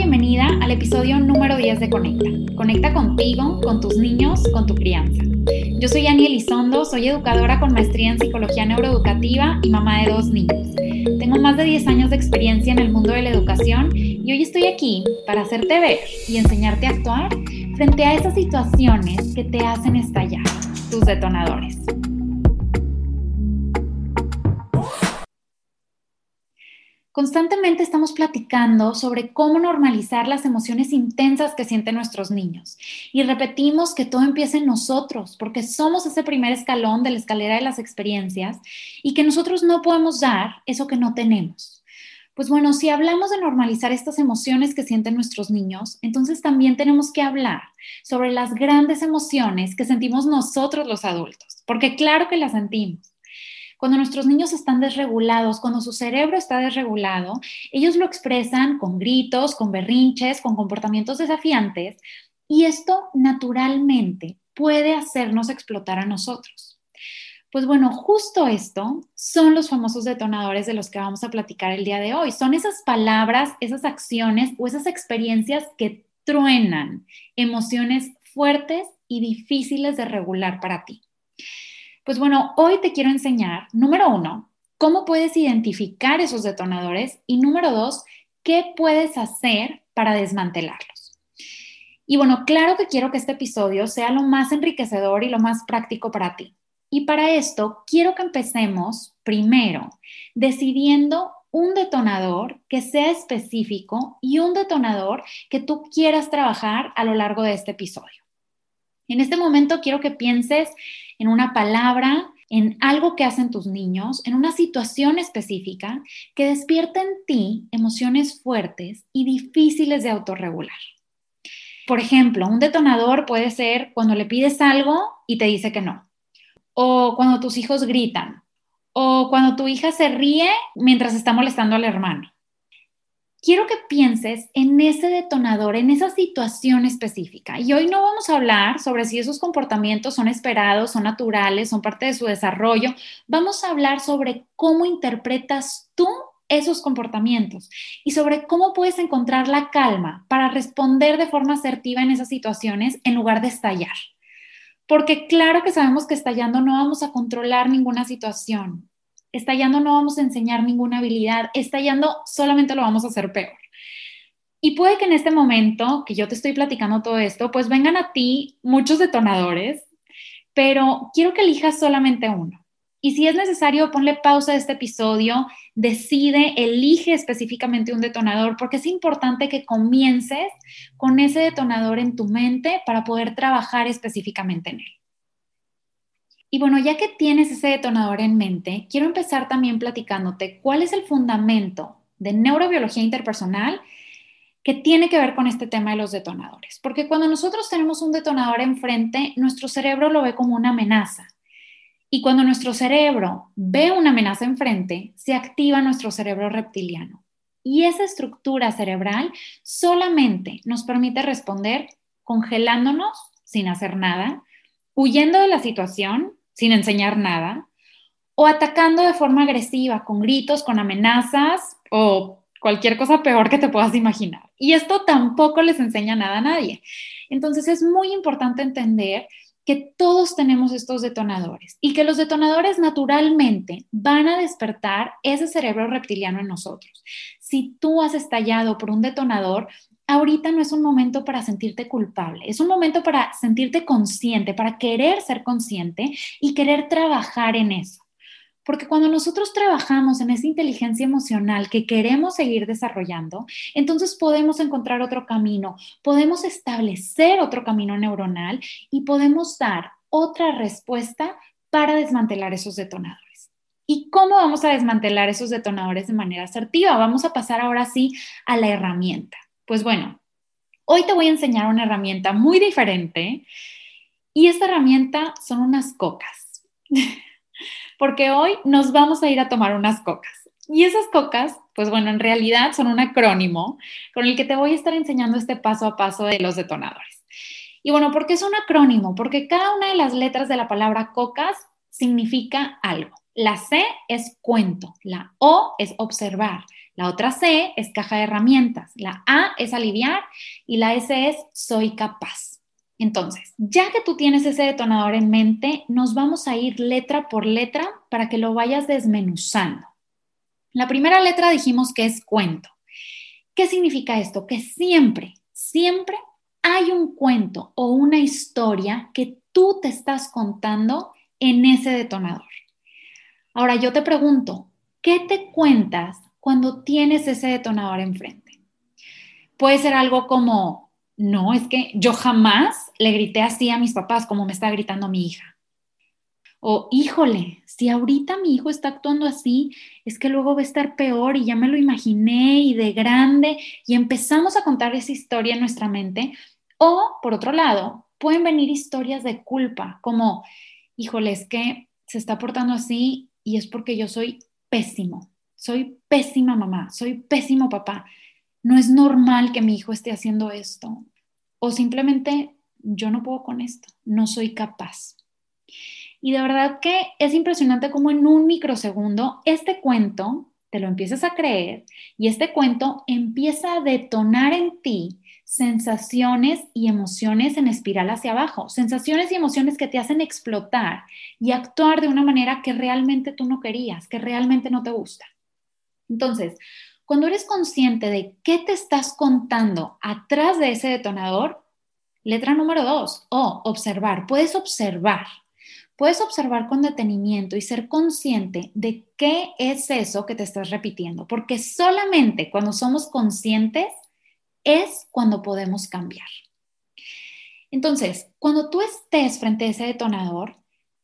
bienvenida al episodio número 10 de Conecta. Conecta contigo, con tus niños, con tu crianza. Yo soy Ani Elizondo, soy educadora con maestría en psicología neuroeducativa y mamá de dos niños. Tengo más de 10 años de experiencia en el mundo de la educación y hoy estoy aquí para hacerte ver y enseñarte a actuar frente a esas situaciones que te hacen estallar, tus detonadores. Constantemente estamos platicando sobre cómo normalizar las emociones intensas que sienten nuestros niños y repetimos que todo empieza en nosotros porque somos ese primer escalón de la escalera de las experiencias y que nosotros no podemos dar eso que no tenemos. Pues bueno, si hablamos de normalizar estas emociones que sienten nuestros niños, entonces también tenemos que hablar sobre las grandes emociones que sentimos nosotros los adultos, porque claro que las sentimos cuando nuestros niños están desregulados, cuando su cerebro está desregulado, ellos lo expresan con gritos, con berrinches, con comportamientos desafiantes y esto naturalmente puede hacernos explotar a nosotros. Pues bueno, justo esto son los famosos detonadores de los que vamos a platicar el día de hoy. Son esas palabras, esas acciones o esas experiencias que truenan emociones fuertes y difíciles de regular para ti. Pues bueno, hoy te quiero enseñar, número uno, cómo puedes identificar esos detonadores y número dos, qué puedes hacer para desmantelarlos. Y bueno, claro que quiero que este episodio sea lo más enriquecedor y lo más práctico para ti. Y para esto quiero que empecemos primero decidiendo un detonador que sea específico y un detonador que tú quieras trabajar a lo largo de este episodio. En este momento quiero que pienses en una palabra, en algo que hacen tus niños, en una situación específica que despierta en ti emociones fuertes y difíciles de autorregular. Por ejemplo, un detonador puede ser cuando le pides algo y te dice que no, o cuando tus hijos gritan, o cuando tu hija se ríe mientras está molestando al hermano quiero que pienses en ese detonador, en esa situación específica. Y hoy no vamos a hablar sobre si esos comportamientos son esperados, son naturales, son parte de su desarrollo. Vamos a hablar sobre cómo interpretas tú esos comportamientos y sobre cómo puedes encontrar la calma para responder de forma asertiva en esas situaciones en lugar de estallar. Porque claro que sabemos que estallando no vamos a controlar ninguna situación estallando no vamos a enseñar ninguna habilidad, estallando solamente lo vamos a hacer peor. Y puede que en este momento que yo te estoy platicando todo esto, pues vengan a ti muchos detonadores, pero quiero que elijas solamente uno. Y si es necesario, ponle pausa a este episodio, decide, elige específicamente un detonador, porque es importante que comiences con ese detonador en tu mente para poder trabajar específicamente en él. Y bueno, ya que tienes ese detonador en mente, quiero empezar también platicándote cuál es el fundamento de neurobiología interpersonal que tiene que ver con este tema de los detonadores. Porque cuando nosotros tenemos un detonador enfrente, nuestro cerebro lo ve como una amenaza. Y cuando nuestro cerebro ve una amenaza enfrente, se activa nuestro cerebro reptiliano. Y esa estructura cerebral solamente nos permite responder congelándonos sin hacer nada, huyendo de la situación sin enseñar nada, o atacando de forma agresiva, con gritos, con amenazas o cualquier cosa peor que te puedas imaginar. Y esto tampoco les enseña nada a nadie. Entonces es muy importante entender que todos tenemos estos detonadores y que los detonadores naturalmente van a despertar ese cerebro reptiliano en nosotros. Si tú has estallado por un detonador, ahorita no es un momento para sentirte culpable, es un momento para sentirte consciente, para querer ser consciente y querer trabajar en eso. Porque cuando nosotros trabajamos en esa inteligencia emocional que queremos seguir desarrollando, entonces podemos encontrar otro camino, podemos establecer otro camino neuronal y podemos dar otra respuesta para desmantelar esos detonadores. ¿Y cómo vamos a desmantelar esos detonadores de manera asertiva? Vamos a pasar ahora sí a la herramienta. Pues bueno, hoy te voy a enseñar una herramienta muy diferente y esta herramienta son unas cocas. Porque hoy nos vamos a ir a tomar unas cocas. Y esas cocas, pues bueno, en realidad son un acrónimo con el que te voy a estar enseñando este paso a paso de los detonadores. Y bueno, ¿por qué es un acrónimo? Porque cada una de las letras de la palabra cocas significa algo. La C es cuento, la O es observar, La otra C es caja de herramientas. La A es aliviar y la S es soy capaz. Entonces, ya que tú tienes ese detonador en mente, nos vamos a ir letra por letra para que lo vayas desmenuzando. La primera letra dijimos que es cuento. ¿Qué significa esto? Que siempre, siempre hay un cuento o una historia que tú te estás contando en ese detonador. Ahora yo te pregunto, ¿qué te cuentas cuando tienes ese detonador enfrente? Puede ser algo como, no, es que yo jamás le grité así a mis papás como me está gritando mi hija. O, híjole, si ahorita mi hijo está actuando así, es que luego va a estar peor y ya me lo imaginé y de grande y empezamos a contar esa historia en nuestra mente. O, por otro lado, pueden venir historias de culpa, como, híjole, es que se está portando así y es porque yo soy pésimo, soy pésima mamá, soy pésimo papá. No es normal que mi hijo esté haciendo esto. O simplemente yo no puedo con esto, no soy capaz. Y de verdad que es impresionante cómo en un microsegundo este cuento te lo empiezas a creer y este cuento empieza a detonar en ti sensaciones y emociones en espiral hacia abajo, sensaciones y emociones que te hacen explotar y actuar de una manera que realmente tú no querías, que realmente no te gusta. Entonces, cuando eres consciente de qué te estás contando atrás de ese detonador, letra número dos, o observar, puedes observar puedes observar con detenimiento y ser consciente de qué es eso que te estás repitiendo, porque solamente cuando somos conscientes es cuando podemos cambiar. Entonces, cuando tú estés frente a ese detonador,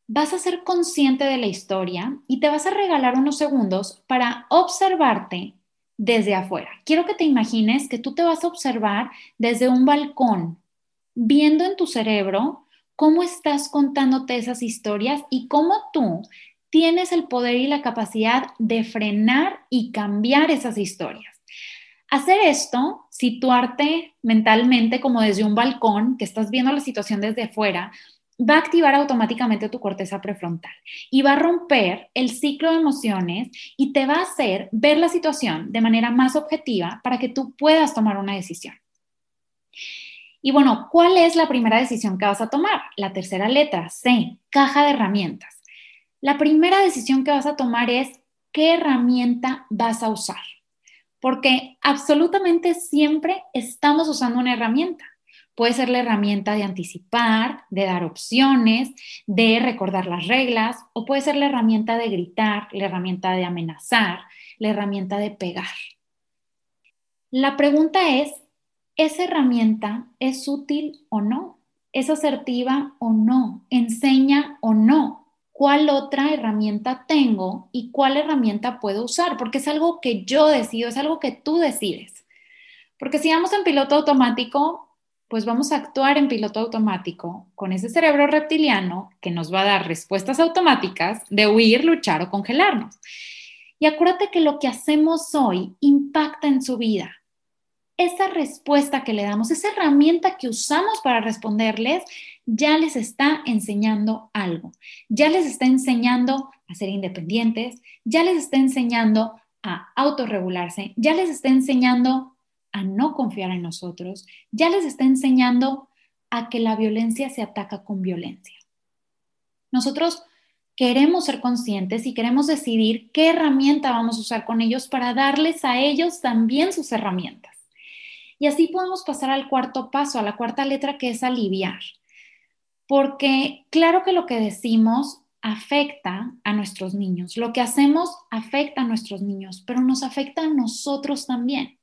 vas a ser consciente de la historia y te vas a regalar unos segundos para observarte desde afuera. Quiero que te imagines que tú te vas a observar desde un balcón, viendo en tu cerebro cómo estás contándote esas historias y cómo tú tienes el poder y la capacidad de frenar y cambiar esas historias. Hacer esto, situarte mentalmente como desde un balcón, que estás viendo la situación desde fuera, va a activar automáticamente tu corteza prefrontal y va a romper el ciclo de emociones y te va a hacer ver la situación de manera más objetiva para que tú puedas tomar una decisión. Y bueno, ¿cuál es la primera decisión que vas a tomar? La tercera letra, C, caja de herramientas. La primera decisión que vas a tomar es qué herramienta vas a usar. Porque absolutamente siempre estamos usando una herramienta. Puede ser la herramienta de anticipar, de dar opciones, de recordar las reglas, o puede ser la herramienta de gritar, la herramienta de amenazar, la herramienta de pegar. La pregunta es, esa herramienta es útil o no, es asertiva o no, enseña o no, cuál otra herramienta tengo y cuál herramienta puedo usar, porque es algo que yo decido, es algo que tú decides. Porque si vamos en piloto automático, pues vamos a actuar en piloto automático con ese cerebro reptiliano que nos va a dar respuestas automáticas de huir, luchar o congelarnos. Y acuérdate que lo que hacemos hoy impacta en su vida esa respuesta que le damos, esa herramienta que usamos para responderles, ya les está enseñando algo, ya les está enseñando a ser independientes, ya les está enseñando a autorregularse, ya les está enseñando a no confiar en nosotros, ya les está enseñando a que la violencia se ataca con violencia. Nosotros queremos ser conscientes y queremos decidir qué herramienta vamos a usar con ellos para darles a ellos también sus herramientas. Y así podemos pasar al cuarto paso, a la cuarta letra que es aliviar. Porque claro que lo que decimos afecta a nuestros niños, lo que hacemos afecta a nuestros niños, pero nos afecta a nosotros también.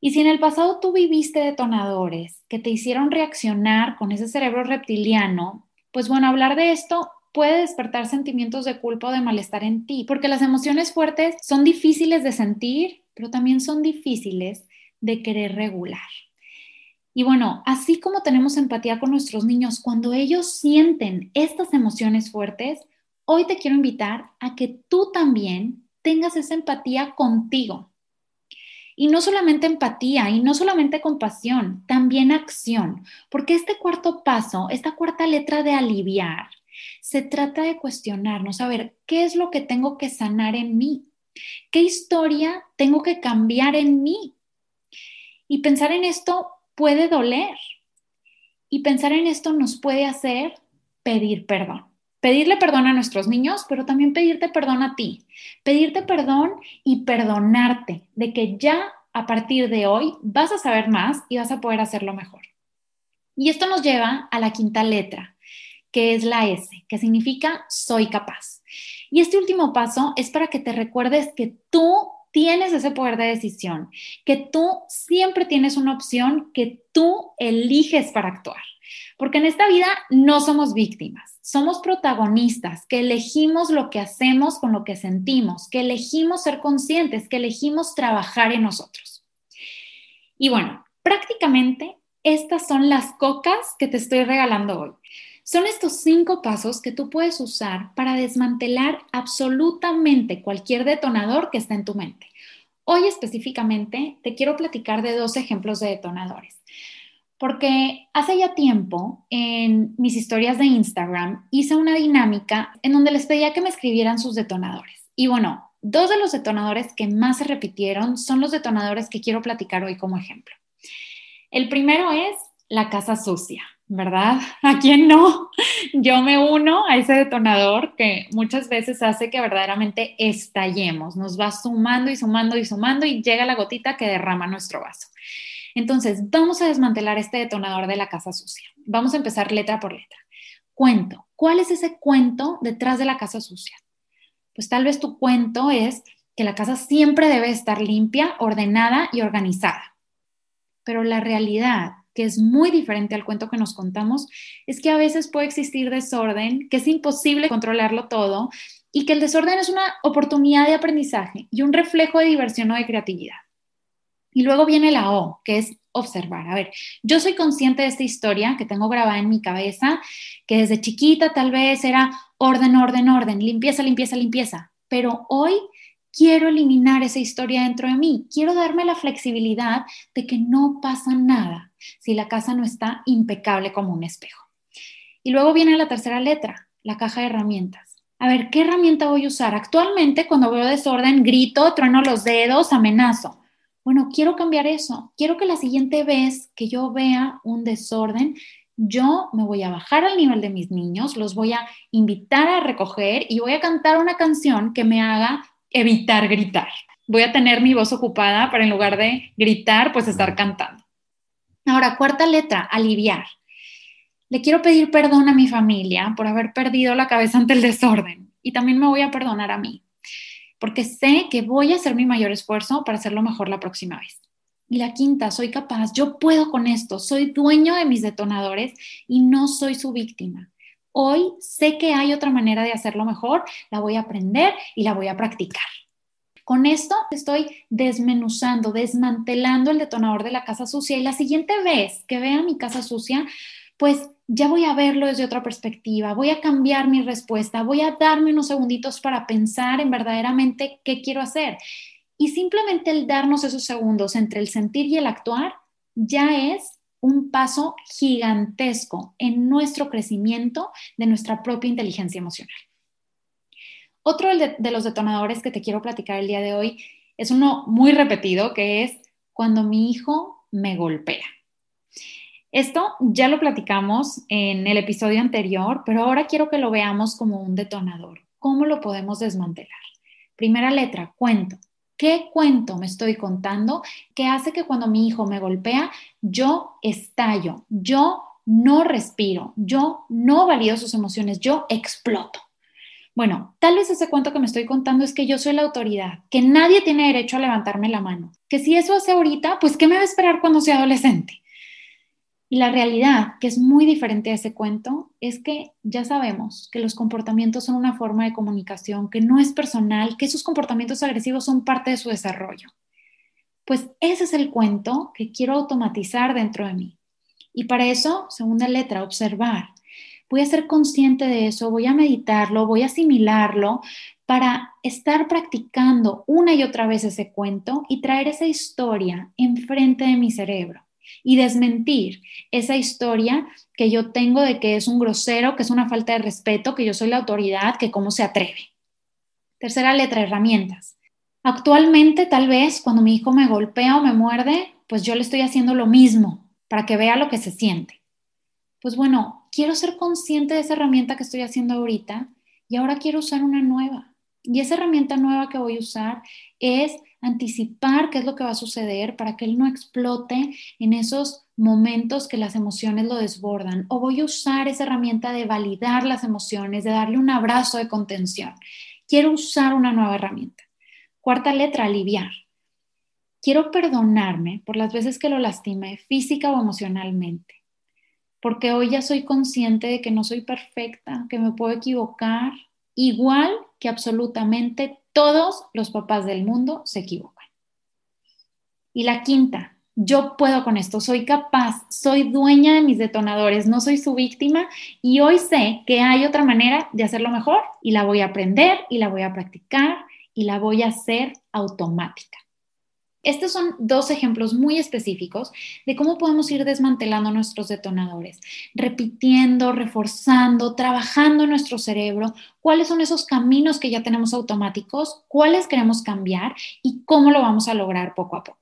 Y si en el pasado tú viviste detonadores que te hicieron reaccionar con ese cerebro reptiliano, pues bueno, hablar de esto puede despertar sentimientos de culpa o de malestar en ti, porque las emociones fuertes son difíciles de sentir, pero también son difíciles de querer regular. Y bueno, así como tenemos empatía con nuestros niños cuando ellos sienten estas emociones fuertes, hoy te quiero invitar a que tú también tengas esa empatía contigo. Y no solamente empatía y no solamente compasión, también acción, porque este cuarto paso, esta cuarta letra de aliviar, se trata de cuestionarnos, a ver, ¿qué es lo que tengo que sanar en mí? ¿Qué historia tengo que cambiar en mí? Y pensar en esto puede doler. Y pensar en esto nos puede hacer pedir perdón. Pedirle perdón a nuestros niños, pero también pedirte perdón a ti. Pedirte perdón y perdonarte de que ya a partir de hoy vas a saber más y vas a poder hacerlo mejor. Y esto nos lleva a la quinta letra, que es la S, que significa soy capaz. Y este último paso es para que te recuerdes que tú tienes ese poder de decisión, que tú siempre tienes una opción que tú eliges para actuar. Porque en esta vida no somos víctimas, somos protagonistas, que elegimos lo que hacemos con lo que sentimos, que elegimos ser conscientes, que elegimos trabajar en nosotros. Y bueno, prácticamente estas son las cocas que te estoy regalando hoy. Son estos cinco pasos que tú puedes usar para desmantelar absolutamente cualquier detonador que está en tu mente. Hoy específicamente te quiero platicar de dos ejemplos de detonadores. Porque hace ya tiempo en mis historias de Instagram hice una dinámica en donde les pedía que me escribieran sus detonadores. Y bueno, dos de los detonadores que más se repitieron son los detonadores que quiero platicar hoy como ejemplo. El primero es la casa sucia. ¿verdad? ¿A quién no? Yo me uno a ese detonador que muchas veces hace que verdaderamente estallemos, nos va sumando y sumando y sumando y llega la gotita que derrama nuestro vaso. Entonces, vamos a desmantelar este detonador de la casa sucia. Vamos a empezar letra por letra. Cuento. ¿Cuál es ese cuento detrás de la casa sucia? Pues tal vez tu cuento es que la casa siempre debe estar limpia, ordenada y organizada. Pero la realidad que es muy diferente al cuento que nos contamos, es que a veces puede existir desorden, que es imposible controlarlo todo y que el desorden es una oportunidad de aprendizaje y un reflejo de diversión o de creatividad. Y luego viene la O, que es observar. A ver, yo soy consciente de esta historia que tengo grabada en mi cabeza, que desde chiquita tal vez era orden, orden, orden, limpieza, limpieza, limpieza, pero hoy quiero eliminar esa historia dentro de mí, quiero darme la flexibilidad de que no pasa nada si la casa no está impecable como un espejo. Y luego viene la tercera letra, la caja de herramientas. A ver, ¿qué herramienta voy a usar? Actualmente, cuando veo desorden, grito, trueno los dedos, amenazo. Bueno, quiero cambiar eso. Quiero que la siguiente vez que yo vea un desorden, yo me voy a bajar al nivel de mis niños, los voy a invitar a recoger y voy a cantar una canción que me haga evitar gritar. Voy a tener mi voz ocupada para en lugar de gritar, pues estar cantando. Ahora, cuarta letra, aliviar. Le quiero pedir perdón a mi familia por haber perdido la cabeza ante el desorden y también me voy a perdonar a mí, porque sé que voy a hacer mi mayor esfuerzo para hacerlo mejor la próxima vez. Y la quinta, soy capaz, yo puedo con esto, soy dueño de mis detonadores y no soy su víctima. Hoy sé que hay otra manera de hacerlo mejor, la voy a aprender y la voy a practicar. Con esto estoy desmenuzando, desmantelando el detonador de la casa sucia y la siguiente vez que vea mi casa sucia, pues ya voy a verlo desde otra perspectiva, voy a cambiar mi respuesta, voy a darme unos segunditos para pensar en verdaderamente qué quiero hacer. Y simplemente el darnos esos segundos entre el sentir y el actuar ya es un paso gigantesco en nuestro crecimiento de nuestra propia inteligencia emocional. Otro de, los detonadores que te quiero platicar el día de hoy es uno muy repetido, que es cuando mi hijo me golpea. Esto ya lo platicamos en el episodio anterior, pero ahora quiero que lo veamos como un detonador. ¿Cómo lo podemos desmantelar? Primera letra, cuento. ¿Qué cuento me estoy contando que hace que cuando mi hijo me golpea, yo estallo, yo no respiro, yo no valido sus emociones, yo exploto? Bueno, tal vez ese cuento que me estoy contando es que yo soy la autoridad, que nadie tiene derecho a levantarme la mano, que si eso hace ahorita, pues ¿qué me va a esperar cuando sea adolescente? Y la realidad, que es muy diferente a ese cuento, es que ya sabemos que los comportamientos son una forma de comunicación, que no es personal, que esos comportamientos agresivos son parte de su desarrollo. Pues ese es el cuento que quiero automatizar dentro de mí. Y para eso, segunda letra, observar voy a ser consciente de eso, voy a meditarlo, voy a asimilarlo para estar practicando una y otra vez ese cuento y traer esa historia enfrente de mi cerebro y desmentir esa historia que yo tengo de que es un grosero, que es una falta de respeto, que yo soy la autoridad, que cómo se atreve. Tercera letra, herramientas. Actualmente, tal vez, cuando mi hijo me golpea o me muerde, pues yo le estoy haciendo lo mismo para que vea lo que se siente. Pues bueno, quiero ser consciente de esa herramienta que estoy haciendo ahorita y ahora quiero usar una nueva. Y esa herramienta nueva que voy a usar es anticipar qué es lo que va a suceder para que él no explote en esos momentos que las emociones lo desbordan. O voy a usar esa herramienta de validar las emociones, de darle un abrazo de contención. Quiero usar una nueva herramienta. Cuarta letra, aliviar. Quiero perdonarme por las veces que lo lastimé física o emocionalmente. Porque hoy ya soy consciente de que no soy perfecta, que me puedo equivocar, igual que absolutamente todos los papás del mundo se equivocan. Y la quinta, yo puedo con esto, soy capaz, soy dueña de mis detonadores, no soy su víctima y hoy sé que hay otra manera de hacerlo mejor y la voy a aprender y la voy a practicar y la voy a hacer automática. Estos son dos ejemplos muy específicos de cómo podemos ir desmantelando nuestros detonadores, repitiendo, reforzando, trabajando nuestro cerebro, cuáles son esos caminos que ya tenemos automáticos, cuáles queremos cambiar y cómo lo vamos a lograr poco a poco.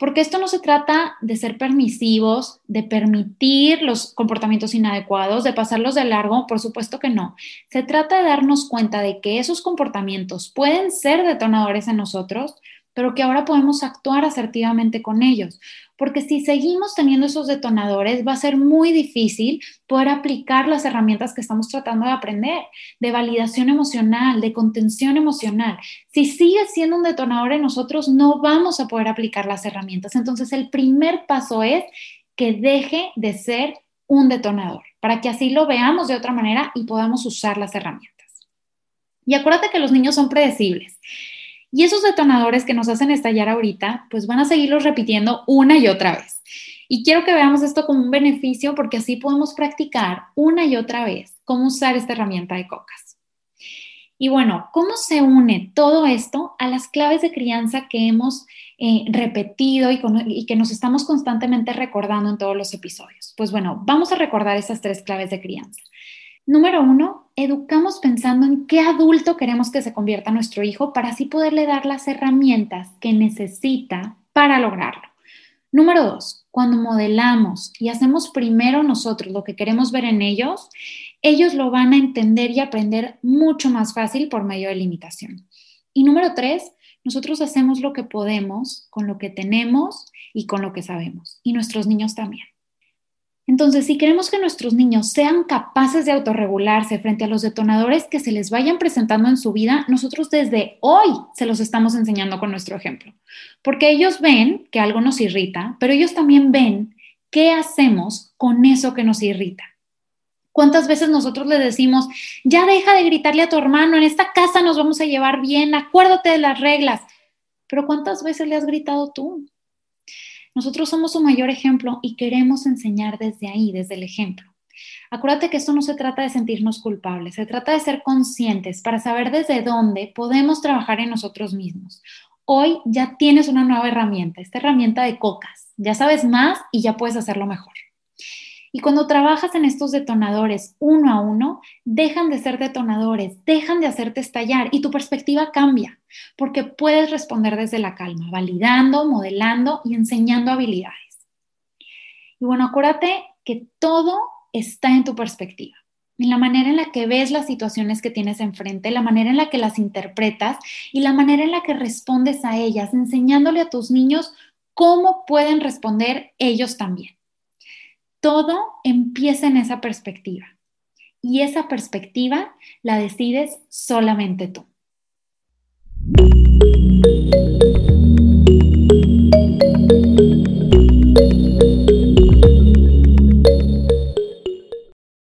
Porque esto no se trata de ser permisivos, de permitir los comportamientos inadecuados, de pasarlos de largo, por supuesto que no. Se trata de darnos cuenta de que esos comportamientos pueden ser detonadores en nosotros, pero que ahora podemos actuar asertivamente con ellos. Porque si seguimos teniendo esos detonadores, va a ser muy difícil poder aplicar las herramientas que estamos tratando de aprender, de validación emocional, de contención emocional. Si sigue siendo un detonador en nosotros, no vamos a poder aplicar las herramientas. Entonces, el primer paso es que deje de ser un detonador, para que así lo veamos de otra manera y podamos usar las herramientas. Y acuérdate que los niños son predecibles. Y esos detonadores que nos hacen estallar ahorita, pues van a seguirlos repitiendo una y otra vez. Y quiero que veamos esto como un beneficio porque así podemos practicar una y otra vez cómo usar esta herramienta de cocas. Y bueno, ¿cómo se une todo esto a las claves de crianza que hemos eh, repetido y, y que nos estamos constantemente recordando en todos los episodios? Pues bueno, vamos a recordar esas tres claves de crianza. Número uno, educamos pensando en qué adulto queremos que se convierta nuestro hijo para así poderle dar las herramientas que necesita para lograrlo. Número dos, cuando modelamos y hacemos primero nosotros lo que queremos ver en ellos, ellos lo van a entender y aprender mucho más fácil por medio de la imitación. Y número tres, nosotros hacemos lo que podemos con lo que tenemos y con lo que sabemos. Y nuestros niños también. Entonces, si queremos que nuestros niños sean capaces de autorregularse frente a los detonadores que se les vayan presentando en su vida, nosotros desde hoy se los estamos enseñando con nuestro ejemplo. Porque ellos ven que algo nos irrita, pero ellos también ven qué hacemos con eso que nos irrita. ¿Cuántas veces nosotros le decimos, ya deja de gritarle a tu hermano, en esta casa nos vamos a llevar bien, acuérdate de las reglas? Pero ¿cuántas veces le has gritado tú? Nosotros somos su mayor ejemplo y queremos enseñar desde ahí, desde el ejemplo. Acuérdate que esto no se trata de sentirnos culpables, se trata de ser conscientes para saber desde dónde podemos trabajar en nosotros mismos. Hoy ya tienes una nueva herramienta, esta herramienta de cocas. Ya sabes más y ya puedes hacerlo mejor. Y cuando trabajas en estos detonadores uno a uno, dejan de ser detonadores, dejan de hacerte estallar y tu perspectiva cambia, porque puedes responder desde la calma, validando, modelando y enseñando habilidades. Y bueno, acuérdate que todo está en tu perspectiva, en la manera en la que ves las situaciones que tienes enfrente, la manera en la que las interpretas y la manera en la que respondes a ellas, enseñándole a tus niños cómo pueden responder ellos también. Todo empieza en esa perspectiva y esa perspectiva la decides solamente tú.